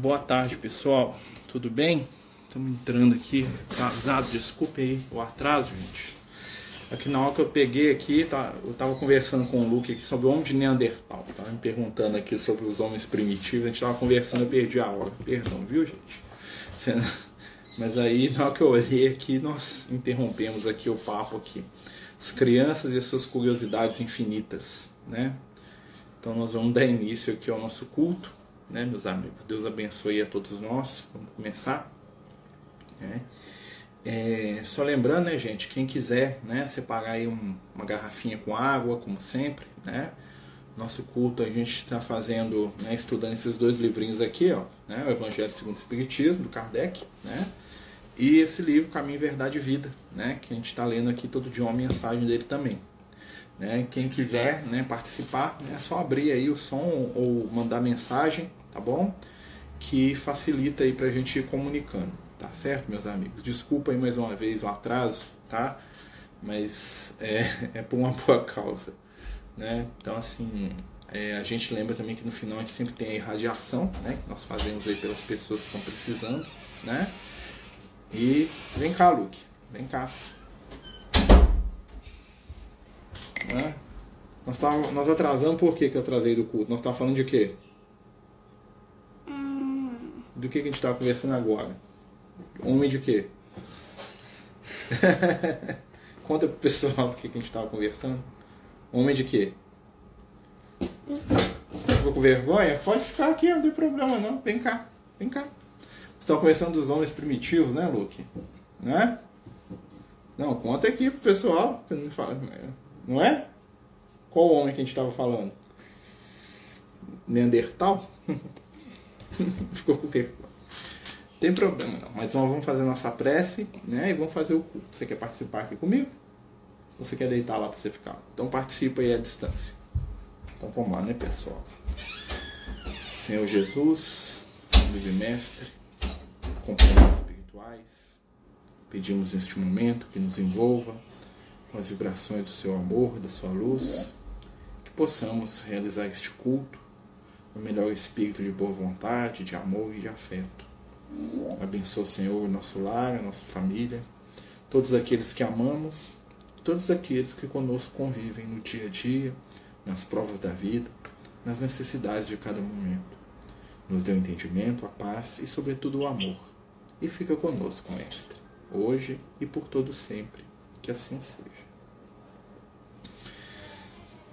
Boa tarde, pessoal. Tudo bem? Estamos entrando aqui atrasado. Desculpe aí o atraso, gente. Aqui na hora que eu peguei aqui, tá, eu estava conversando com o Luke aqui sobre o homem de Neandertal. Tava me perguntando aqui sobre os homens primitivos. A gente estava conversando, eu perdi a hora. Perdão, viu, gente? Mas aí, na hora que eu olhei aqui, nós interrompemos aqui o papo aqui. As crianças e as suas curiosidades infinitas, né? Então nós vamos dar início aqui ao nosso culto né, meus amigos? Deus abençoe a todos nós. Vamos começar. Né? É, só lembrando, né, gente, quem quiser, né, separar aí um, uma garrafinha com água, como sempre, né? Nosso culto a gente está fazendo, né, estudando esses dois livrinhos aqui, ó, né, o Evangelho segundo o Espiritismo do Kardec, né? E esse livro Caminho, Verdade e Vida, né, que a gente está lendo aqui todo dia uma mensagem dele também. Né? Quem quiser né, participar, né, é só abrir aí o som ou mandar mensagem tá bom? Que facilita aí pra gente ir comunicando, tá certo, meus amigos? Desculpa aí mais uma vez o atraso, tá? Mas é, é por uma boa causa, né? Então, assim, é, a gente lembra também que no final a gente sempre tem a irradiação, né? Que nós fazemos aí pelas pessoas que estão precisando, né? E vem cá, Luke, vem cá. Né? Nós, tá, nós atrasamos por que, que eu atrasei do culto? Nós estávamos falando de quê? Do que a gente estava conversando agora. Homem de quê? Conta pro pessoal do que a gente estava conversando. Homem de quê? Ficou com vergonha? Pode ficar aqui, não tem problema não. Vem cá, vem cá. Você estava conversando dos homens primitivos, né, Luke? Né? Não, conta aqui pro pessoal. Não é? Qual homem que a gente estava falando? Neandertal? Ficou com tempo. Tem problema não, mas nós vamos fazer nossa prece, né? E vamos fazer o culto. Você quer participar aqui comigo? Ou você quer deitar lá para você ficar? Então participa aí à distância. Então vamos lá, né, pessoal? Senhor Jesus, livre mestre, companheiros espirituais, pedimos neste momento que nos envolva com as vibrações do seu amor, da sua luz, que possamos realizar este culto no melhor espírito de boa vontade, de amor e de afeto. Abençoa, Senhor, o nosso lar, a nossa família, todos aqueles que amamos, todos aqueles que conosco convivem no dia a dia, nas provas da vida, nas necessidades de cada momento. Nos dê o entendimento, a paz e, sobretudo, o amor. E fica conosco, Mestre, hoje e por todo sempre. Que assim seja.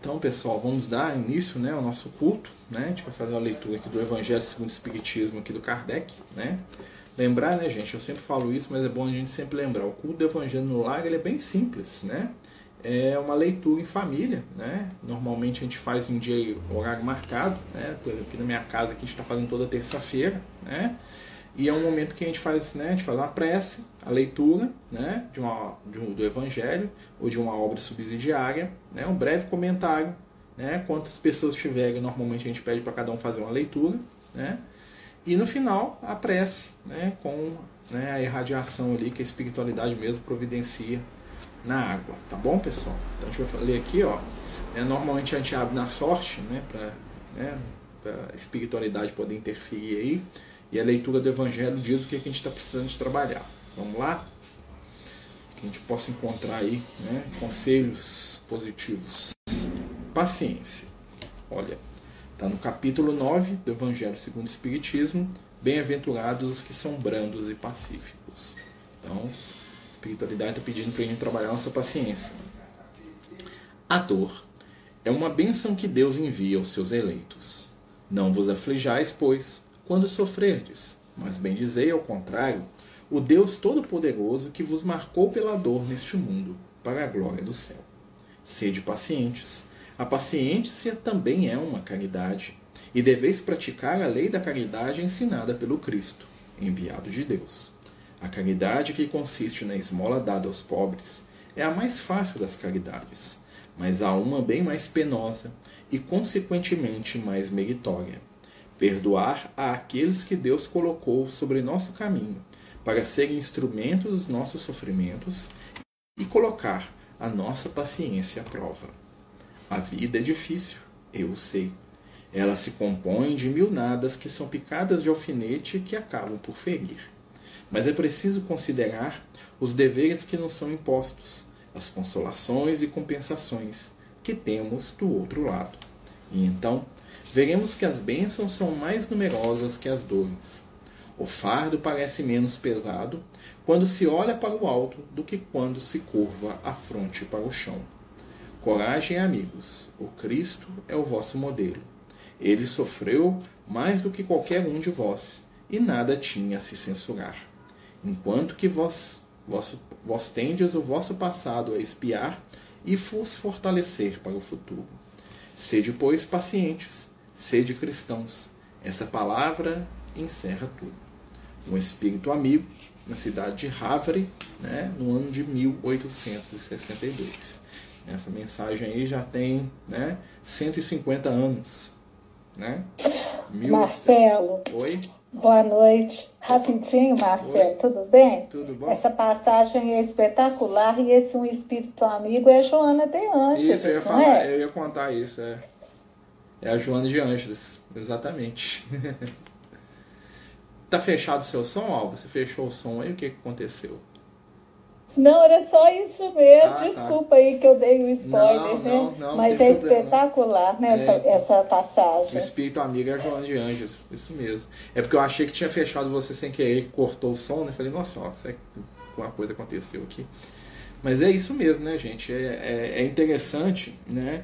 Então, pessoal, vamos dar início né, ao nosso culto. Né? A gente vai fazer uma leitura aqui do Evangelho segundo o Espiritismo aqui do Kardec. Né? Lembrar, né, gente? Eu sempre falo isso, mas é bom a gente sempre lembrar. O culto do Evangelho no lar ele é bem simples, né? É uma leitura em família, né? Normalmente a gente faz em dia horário marcado, né? Por exemplo, aqui na minha casa aqui a gente está fazendo toda terça-feira, né? E é um momento que a gente faz, né, a gente faz uma prece, a leitura, né, de uma, de um, do Evangelho ou de uma obra subsidiária, né, um breve comentário, né, quantas pessoas tiverem, normalmente a gente pede para cada um fazer uma leitura, né, e no final a prece, né, com né, a irradiação ali que a espiritualidade mesmo providencia na água, tá bom, pessoal? Então a gente vai ler aqui, ó, né, normalmente a gente abre na sorte, né, para né, a espiritualidade poder interferir aí. E a leitura do Evangelho diz o que a gente está precisando de trabalhar. Vamos lá? Que a gente possa encontrar aí né, conselhos positivos. Paciência. Olha, está no capítulo 9 do Evangelho segundo o Espiritismo. Bem-aventurados os que são brandos e pacíficos. Então, a espiritualidade está pedindo para a gente trabalhar nossa paciência. A dor é uma bênção que Deus envia aos seus eleitos. Não vos aflijais, pois, quando sofrerdes, mas bem dizei ao contrário, o Deus Todo-Poderoso que vos marcou pela dor neste mundo, para a glória do céu. Sede pacientes. A paciência também é uma caridade, e deveis praticar a lei da caridade ensinada pelo Cristo, enviado de Deus. A caridade que consiste na esmola dada aos pobres é a mais fácil das caridades, mas há uma bem mais penosa e, consequentemente, mais meritória perdoar a aqueles que Deus colocou sobre nosso caminho, para serem instrumentos dos nossos sofrimentos e colocar a nossa paciência à prova. A vida é difícil, eu sei. Ela se compõe de mil nadas que são picadas de alfinete que acabam por ferir. Mas é preciso considerar os deveres que nos são impostos, as consolações e compensações que temos do outro lado. E então veremos que as bênçãos são mais numerosas que as dores. O fardo parece menos pesado quando se olha para o alto do que quando se curva a fronte para o chão. Coragem, amigos, o Cristo é o vosso modelo. Ele sofreu mais do que qualquer um de vós, e nada tinha a se censurar. Enquanto que vós, vós, vós tendes o vosso passado a espiar e vos fortalecer para o futuro. Sede, pois, pacientes, sede cristãos. Essa palavra encerra tudo. Um espírito amigo na cidade de Havre, né, no ano de 1862. Essa mensagem aí já tem né, 150 anos. Né? Mil... Marcelo. Oi? Boa noite. Rapidinho, Marcelo, Oi. tudo bem? Tudo bom? Essa passagem é espetacular e esse um espírito amigo é Joana de Ângeles. Isso, eu ia falar, é? eu ia contar isso. É, é a Joana de Ângeles, exatamente. tá fechado o seu som, Alba? Você fechou o som aí? O que, que aconteceu? Não, era só isso mesmo. Ah, tá. Desculpa tá. aí que eu dei o um spoiler, não, né? Não, não, Mas é espetacular, né, essa, é, essa passagem. O espírito amigo é João de Ângeles, isso mesmo. É porque eu achei que tinha fechado você sem querer, que cortou o som, né? Falei, nossa, ó, uma coisa aconteceu aqui. Mas é isso mesmo, né, gente? É, é, é interessante, né?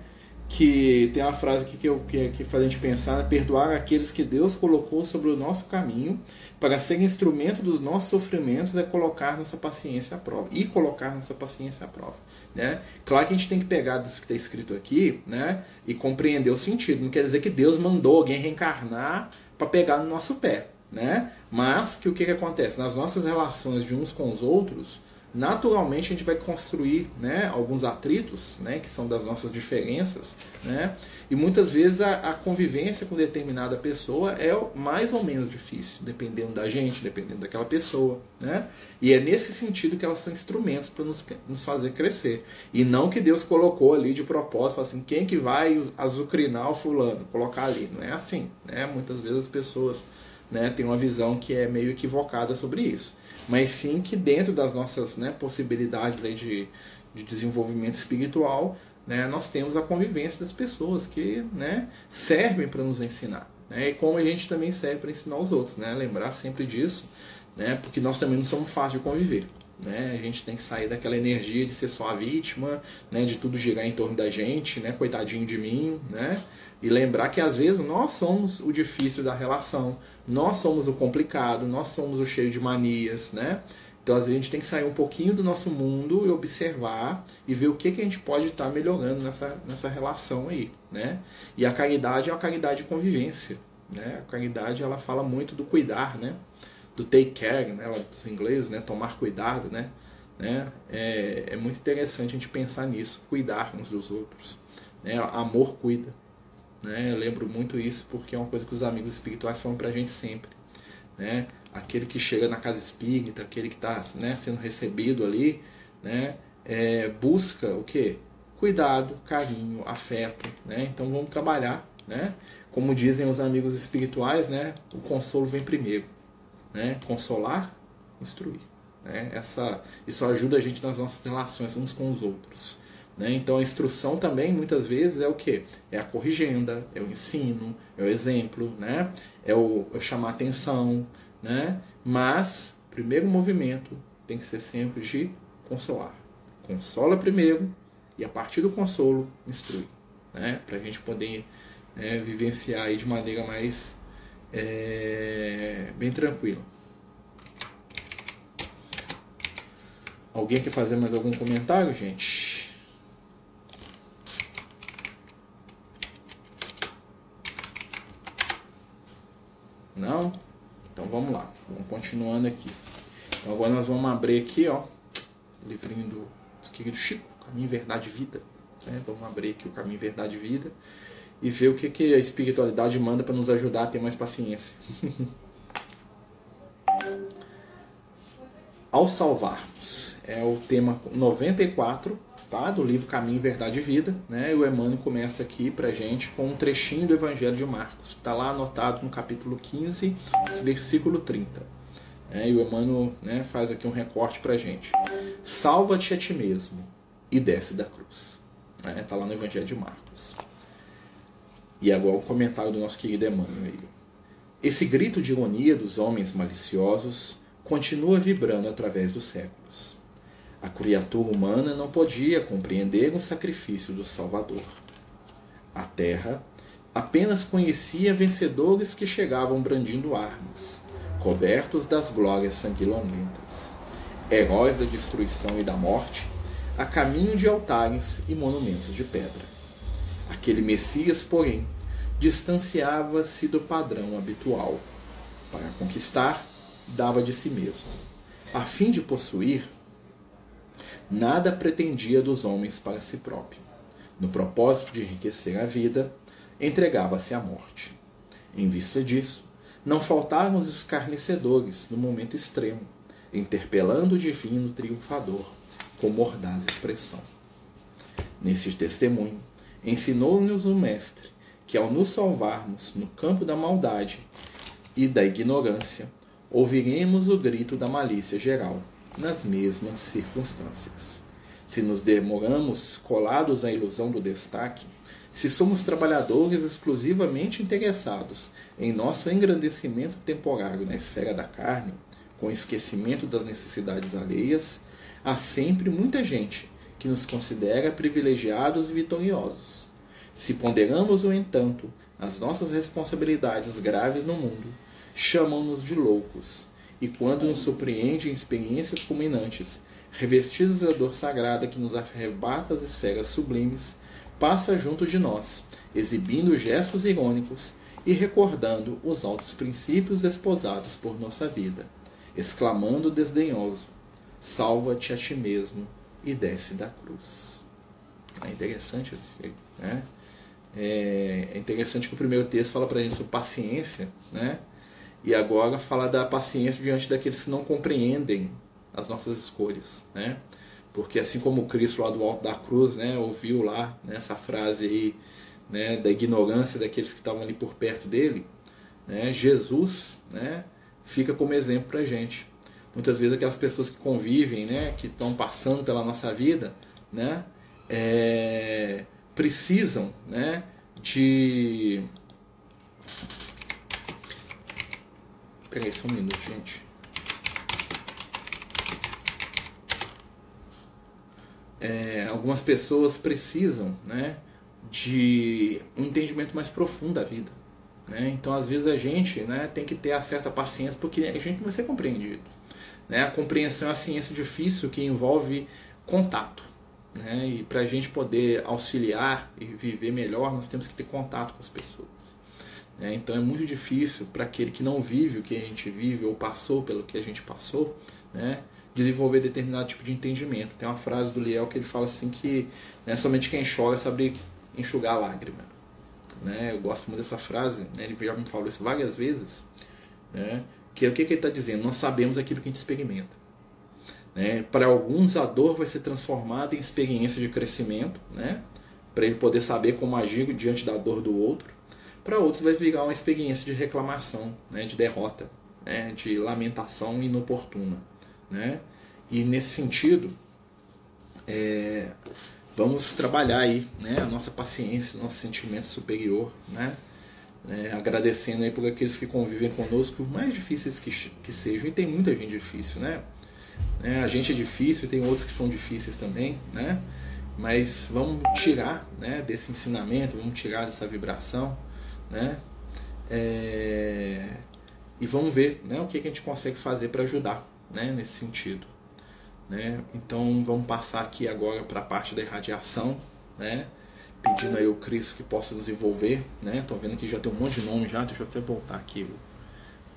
Que tem uma frase aqui que, eu, que, que faz a gente pensar, né? perdoar aqueles que Deus colocou sobre o nosso caminho para ser instrumento dos nossos sofrimentos é colocar nossa paciência à prova e colocar nossa paciência à prova. Né? Claro que a gente tem que pegar disso que está escrito aqui né? e compreender o sentido. Não quer dizer que Deus mandou alguém reencarnar para pegar no nosso pé. Né? Mas que o que, que acontece? Nas nossas relações de uns com os outros, naturalmente a gente vai construir né, alguns atritos, né, que são das nossas diferenças, né, e muitas vezes a, a, convivência com determinada pessoa é mais ou menos difícil, dependendo da gente, dependendo daquela pessoa. Né, e é nesse sentido que elas são instrumentos para nos, nos fazer crescer. E não que Deus colocou ali de propósito, assim, quem que vai azucrinar o fulano, colocar ali. Não é assim. Né? Muitas vezes as pessoas né, têm uma visão que é meio equivocada sobre isso mas sim que dentro das nossas né, possibilidades aí de, de desenvolvimento espiritual, né, nós temos a convivência das pessoas que né, servem para nos ensinar. Né, e como a gente também serve para ensinar os outros. Né, lembrar sempre disso, né, porque nós também não somos fáceis de conviver. Né? A gente tem que sair daquela energia de ser só a vítima, né? de tudo girar em torno da gente, né? coitadinho de mim, né? E lembrar que às vezes nós somos o difícil da relação, nós somos o complicado, nós somos o cheio de manias, né? Então às vezes a gente tem que sair um pouquinho do nosso mundo e observar e ver o que, que a gente pode estar melhorando nessa, nessa relação aí, né? E a caridade é uma caridade de convivência, né? A caridade ela fala muito do cuidar, né? Do take care, né? Dos ingleses, né? Tomar cuidado, né? né? É, é muito interessante a gente pensar nisso, cuidar uns dos outros. Né? Amor cuida. Né? Eu lembro muito isso porque é uma coisa que os amigos espirituais falam pra gente sempre. Né? Aquele que chega na casa espírita, aquele que está né, sendo recebido ali, né, é, busca o que? Cuidado, carinho, afeto. Né? Então vamos trabalhar. Né? Como dizem os amigos espirituais, né, o consolo vem primeiro. Né? Consolar, instruir. Né? Essa, isso ajuda a gente nas nossas relações uns com os outros. Né? Então a instrução também muitas vezes é o que? É a corrigenda, é o ensino, é o exemplo, né? é, o, é chamar atenção. Né? Mas primeiro movimento tem que ser sempre de consolar. Consola primeiro e a partir do consolo instrui. Né? Para a gente poder né, vivenciar de maneira mais é, bem tranquila. Alguém quer fazer mais algum comentário, gente? Não? Então vamos lá, vamos continuando aqui. Então agora nós vamos abrir aqui, ó, livrinho do, do Chico, Caminho, Verdade e Vida. Né? Vamos abrir aqui o Caminho, Verdade e Vida e ver o que, que a espiritualidade manda para nos ajudar a ter mais paciência. Ao salvarmos, é o tema 94 tá? do livro Caminho, Verdade e Vida. Né? E o Emmanuel começa aqui para gente com um trechinho do Evangelho de Marcos. Está lá anotado no capítulo 15, versículo 30. Né? E o Emmanuel né, faz aqui um recorte para gente. Salva-te a ti mesmo e desce da cruz. Está né? Tá lá no Evangelho de Marcos. E agora o comentário do nosso querido Emmanuel. Esse grito de ironia dos homens maliciosos continua vibrando através dos séculos. A criatura humana não podia compreender o sacrifício do Salvador. A terra apenas conhecia vencedores que chegavam brandindo armas, cobertos das glórias sanguinolentas, heróis da destruição e da morte, a caminho de altares e monumentos de pedra. Aquele Messias, porém, distanciava-se do padrão habitual. Para conquistar, dava de si mesmo. A fim de possuir, nada pretendia dos homens para si próprio. No propósito de enriquecer a vida, entregava-se à morte. Em vista disso, não faltaram os escarnecedores no momento extremo, interpelando o divino triunfador com mordaz expressão. Nesse testemunho, ensinou-nos o Mestre que, ao nos salvarmos no campo da maldade e da ignorância, ouviremos o grito da malícia geral nas mesmas circunstâncias. Se nos demoramos colados à ilusão do destaque, se somos trabalhadores exclusivamente interessados em nosso engrandecimento temporário na esfera da carne, com esquecimento das necessidades alheias, há sempre muita gente que nos considera privilegiados e vitoriosos. Se ponderamos, no entanto, as nossas responsabilidades graves no mundo, chamam-nos de loucos e quando nos surpreende em experiências culminantes, revestidos da dor sagrada que nos arrebata as esferas sublimes, passa junto de nós, exibindo gestos irônicos e recordando os altos princípios esposados por nossa vida, exclamando desdenhoso: Salva-te a ti mesmo e desce da cruz. É interessante esse, né? É interessante que o primeiro texto fala para a gente sobre paciência, né? E agora fala da paciência diante daqueles que não compreendem as nossas escolhas, né? Porque assim como Cristo lá do alto da cruz, né, ouviu lá né, essa frase aí, né, da ignorância daqueles que estavam ali por perto dele, né, Jesus, né, fica como exemplo para gente. Muitas vezes aquelas pessoas que convivem, né, que estão passando pela nossa vida, né, é, precisam, né, de Peraí, só um minuto, gente. É, algumas pessoas precisam né, de um entendimento mais profundo da vida. Né? Então, às vezes, a gente né, tem que ter a certa paciência porque a gente não vai ser compreendido. Né? A compreensão é uma ciência difícil que envolve contato. Né? E para a gente poder auxiliar e viver melhor, nós temos que ter contato com as pessoas. Né? Então é muito difícil para aquele que não vive o que a gente vive ou passou pelo que a gente passou, né? desenvolver determinado tipo de entendimento. Tem uma frase do Liel que ele fala assim que né, somente quem chora sabe enxugar a lágrima. Né? Eu gosto muito dessa frase, né? ele já me falou isso várias vezes, né? Que é o que, que ele está dizendo? Nós sabemos aquilo que a gente experimenta. Né? Para alguns, a dor vai ser transformada em experiência de crescimento, né? para ele poder saber como agir diante da dor do outro para outros vai virar uma experiência de reclamação, né, de derrota, né, de lamentação inoportuna. Né? E nesse sentido, é, vamos trabalhar aí né, a nossa paciência, nosso sentimento superior, né? É, agradecendo aí por aqueles que convivem conosco, mais difíceis que, que sejam, e tem muita gente difícil, né? É, a gente é difícil, tem outros que são difíceis também, né? Mas vamos tirar né, desse ensinamento, vamos tirar dessa vibração, né? É... E vamos ver né, o que, a gente consegue fazer para ajudar né, nesse sentido. Né? Então vamos passar aqui agora para a parte da irradiação, né? Pedindo aí o Cristo que possa nos envolver. Né? vendo que já tem um monte de nome já, deixa eu até voltar aqui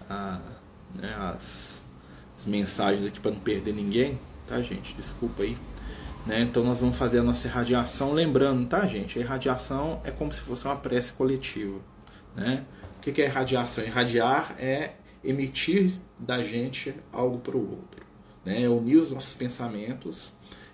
a, né, as, as mensagens aqui para não perder ninguém, tá gente? Desculpa aí. Né? Então nós vamos fazer a nossa irradiação, lembrando, tá gente? A irradiação é como se fosse uma prece coletiva. Né? O que é irradiação? Irradiar é emitir da gente algo para o outro. Né? É unir os nossos pensamentos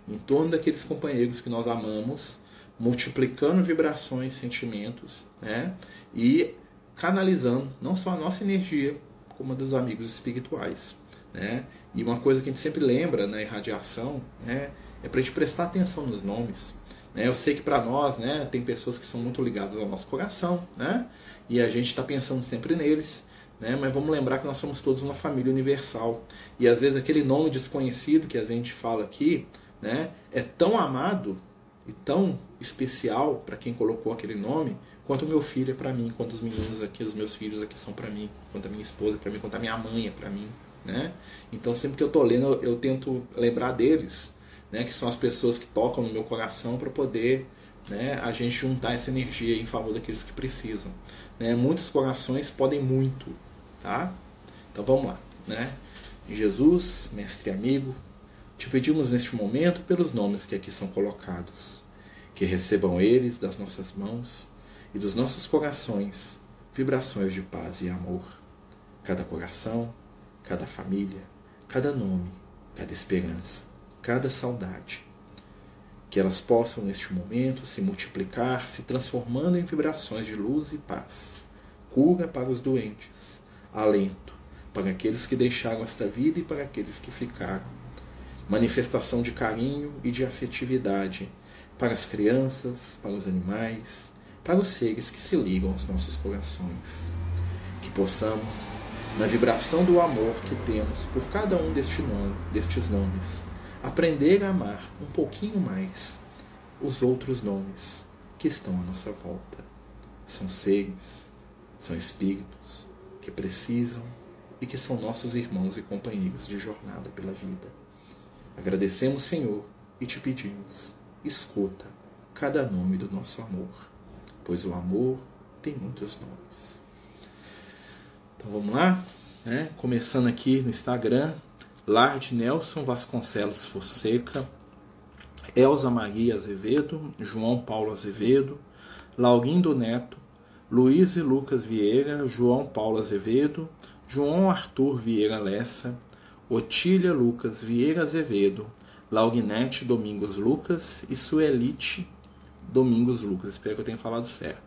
em torno daqueles companheiros que nós amamos, multiplicando vibrações, sentimentos, né? E canalizando não só a nossa energia, como a dos amigos espirituais, né? E uma coisa que a gente sempre lembra na irradiação, né, é para a gente prestar atenção nos nomes. Né? Eu sei que para nós, né, tem pessoas que são muito ligadas ao nosso coração, né? E a gente está pensando sempre neles, né? Mas vamos lembrar que nós somos todos uma família universal. E às vezes aquele nome desconhecido que a gente fala aqui, né, é tão amado e tão especial para quem colocou aquele nome, quanto o meu filho é para mim, quanto os meninos aqui, os meus filhos aqui são para mim, quanto a minha esposa é para mim, quanto a minha mãe é para mim, né? Então sempre que eu tô lendo, eu, tento lembrar deles, né, que são as pessoas que tocam no meu coração para poder né, a gente juntar essa energia em favor daqueles que precisam. Né? Muitos corações podem muito, tá? Então vamos lá, né? Jesus, mestre amigo, te pedimos neste momento pelos nomes que aqui são colocados, que recebam eles das nossas mãos e dos nossos corações vibrações de paz e amor. Cada coração, cada família, cada nome, cada esperança, cada saudade. Que elas possam, neste momento, se multiplicar, se transformando em vibrações de luz e paz, cura para os doentes, alento para aqueles que deixaram esta vida e para aqueles que ficaram manifestação de carinho e de afetividade para as crianças, para os animais, para os seres que se ligam aos nossos corações. Que possamos, na vibração do amor que temos por cada um deste nome, destes nomes, aprender a amar um pouquinho mais os outros nomes que estão à nossa volta. São seres, são espíritos que precisam e que são nossos irmãos e companheiros de jornada pela vida. Agradecemos, Senhor, e te pedimos: escuta cada nome do nosso amor, pois o amor tem muitos nomes. Então vamos lá, né? Começando aqui no Instagram, Lard Nelson Vasconcelos Fonseca, Elza Maria Azevedo, João Paulo Azevedo, Laurindo Neto, Luiz e Lucas Vieira, João Paulo Azevedo, João Arthur Vieira Lessa, Otília Lucas Vieira Azevedo, Laugnete Domingos Lucas e Suelite Domingos Lucas. Espero que eu tenha falado certo.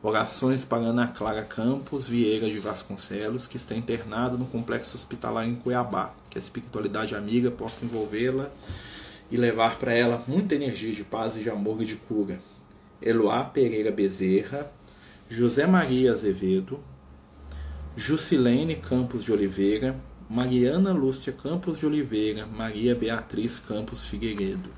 Orações para Ana Clara Campos Vieira de Vasconcelos, que está internada no complexo hospitalar em Cuiabá. Que a espiritualidade amiga possa envolvê-la e levar para ela muita energia de paz e de amor e de cura. Eloá Pereira Bezerra, José Maria Azevedo, Jusilene Campos de Oliveira, Mariana Lúcia Campos de Oliveira, Maria Beatriz Campos Figueiredo,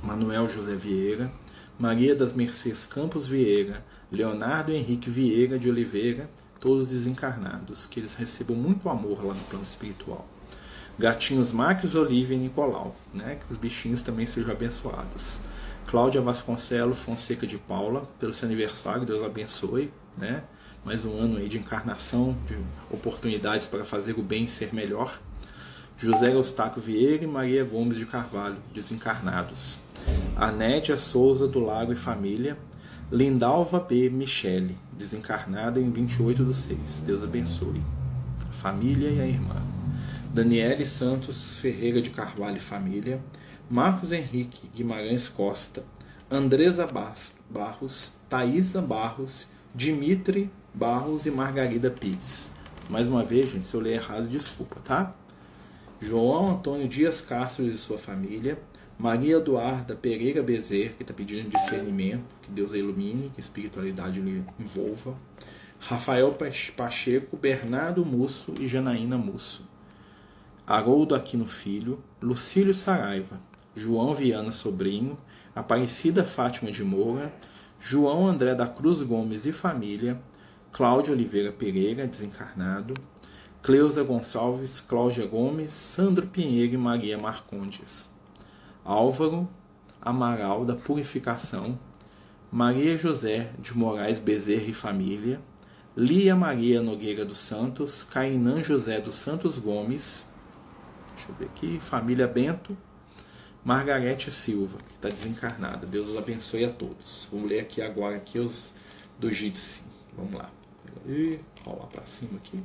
Manuel José Vieira, Maria das Mercês Campos Vieira, Leonardo Henrique Vieira de Oliveira, todos desencarnados, que eles recebam muito amor lá no plano espiritual. Gatinhos Max, Olivia e Nicolau, né? que os bichinhos também sejam abençoados. Cláudia Vasconcelos Fonseca de Paula, pelo seu aniversário, Deus abençoe. Né? mais um ano aí de encarnação, de oportunidades para fazer o bem ser melhor. José Eustáquio Vieira e Maria Gomes de Carvalho, desencarnados. Anédia Souza do Lago e Família. Lindalva B. Michele, desencarnada em 28 do 6. Deus abençoe. Família e a irmã. Daniele Santos Ferreira de Carvalho e Família. Marcos Henrique Guimarães Costa. Andresa Barros. Thaisa Barros. Dimitri Barros e Margarida Pires. Mais uma vez, gente, se eu ler errado, desculpa, tá? João Antônio Dias Castro e sua família. Maria Eduarda Pereira Bezerra, que está pedindo discernimento, que Deus a ilumine, que a espiritualidade lhe envolva. Rafael Pacheco, Bernardo Musso e Janaína Musso. Haroldo Aquino Filho, Lucílio Saraiva, João Viana Sobrinho, Aparecida Fátima de Moura, João André da Cruz Gomes e família, Cláudio Oliveira Pereira, desencarnado, Cleusa Gonçalves, Cláudia Gomes, Sandro Pinheiro e Maria Marcondes. Álvaro Amaral da Purificação, Maria José de Moraes Bezerra e família, Lia Maria Nogueira dos Santos, Cainã José dos Santos Gomes, deixa eu ver aqui, família Bento, Margarete Silva, que está desencarnada. Deus os abençoe a todos. Vamos ler aqui agora aqui os do Jitsi. Vamos lá. E rolar para cima aqui.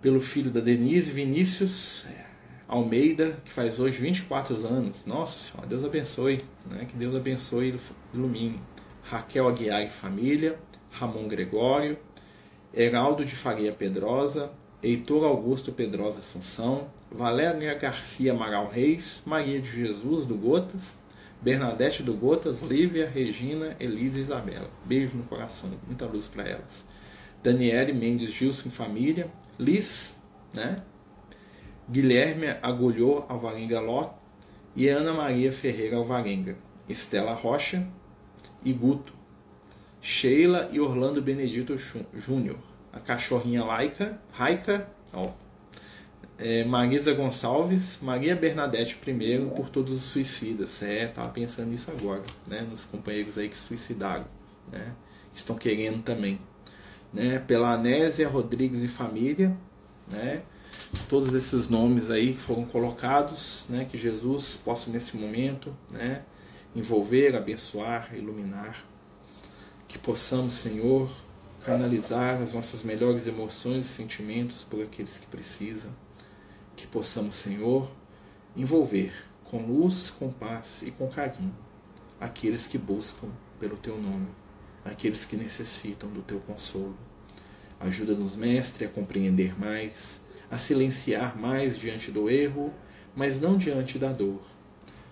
Pelo filho da Denise, Vinícius, é, Almeida, que faz hoje 24 anos. Nossa Senhora, Deus abençoe, né? que Deus abençoe e ilumine. Raquel Aguiar e família, Ramon Gregório, Heraldo de Faria Pedrosa, Heitor Augusto Pedrosa Assunção, Valéria Garcia Amaral Reis, Maria de Jesus do Gotas, Bernadette do Gotas, Lívia, Regina, Elisa e Isabela. Beijo no coração, muita luz para elas. Daniele Mendes Gilson família, Liz, né? Guilherme Agulhou Alvarenga Ló e Ana Maria Ferreira Alvarenga, Estela Rocha e Guto, Sheila e Orlando Benedito Júnior, a cachorrinha Laica, Raica, ó, é, Marisa Gonçalves, Maria Bernadette I, por todos os suicidas. É, tava pensando nisso agora, né? Nos companheiros aí que suicidaram, né? Estão querendo também. Né? Pela Anésia Rodrigues e família, né? Todos esses nomes aí que foram colocados, né? Que Jesus possa nesse momento, né? Envolver, abençoar, iluminar. Que possamos, Senhor, canalizar as nossas melhores emoções e sentimentos por aqueles que precisam que possamos, Senhor, envolver com luz, com paz e com carinho aqueles que buscam pelo teu nome, aqueles que necessitam do teu consolo. Ajuda-nos, Mestre, a compreender mais, a silenciar mais diante do erro, mas não diante da dor,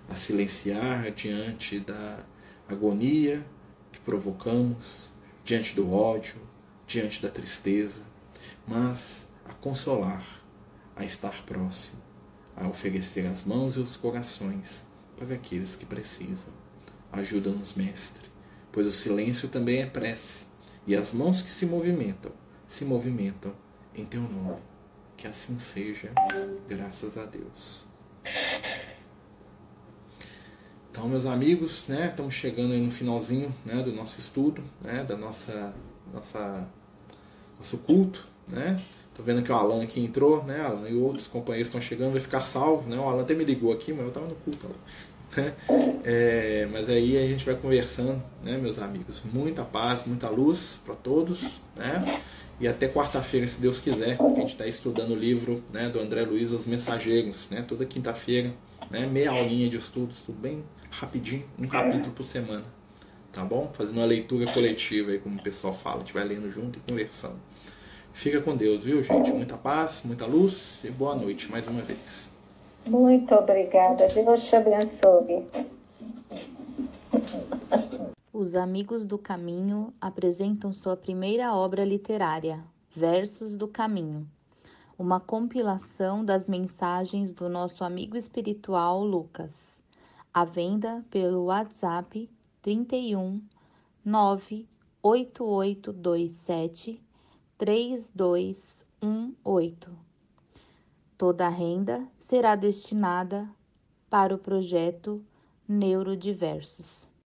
a silenciar diante da agonia que provocamos, diante do ódio, diante da tristeza, mas a consolar a estar próximo, a oferecer as mãos e os corações para aqueles que precisam. Ajuda-nos, Mestre, pois o silêncio também é prece, e as mãos que se movimentam, se movimentam em Teu nome. Que assim seja, graças a Deus. Então, meus amigos, né, estamos chegando no finalzinho né, do nosso estudo, né, da nossa, nossa nosso culto, né? Tô vendo que o Alan aqui entrou, né, Alan? E outros companheiros estão chegando, vai ficar salvo, né? O Alan até me ligou aqui, mas eu tava no culto. Né? É, mas aí a gente vai conversando, né, meus amigos? Muita paz, muita luz para todos, né? E até quarta-feira, se Deus quiser, a gente está estudando o livro né, do André Luiz, Os Mensageiros, né? Toda quinta-feira, né? Meia aulinha de estudos, tudo bem rapidinho, um capítulo por semana, tá bom? Fazendo uma leitura coletiva aí, como o pessoal fala, a gente vai lendo junto e conversando. Fica com Deus, viu, gente? Muita paz, muita luz e boa noite mais uma vez. Muito obrigada. Deus te abençoe. Os Amigos do Caminho apresentam sua primeira obra literária, Versos do Caminho, uma compilação das mensagens do nosso amigo espiritual Lucas, à venda pelo WhatsApp 31 98827 3218. Toda a renda será destinada para o projeto Neurodiversos.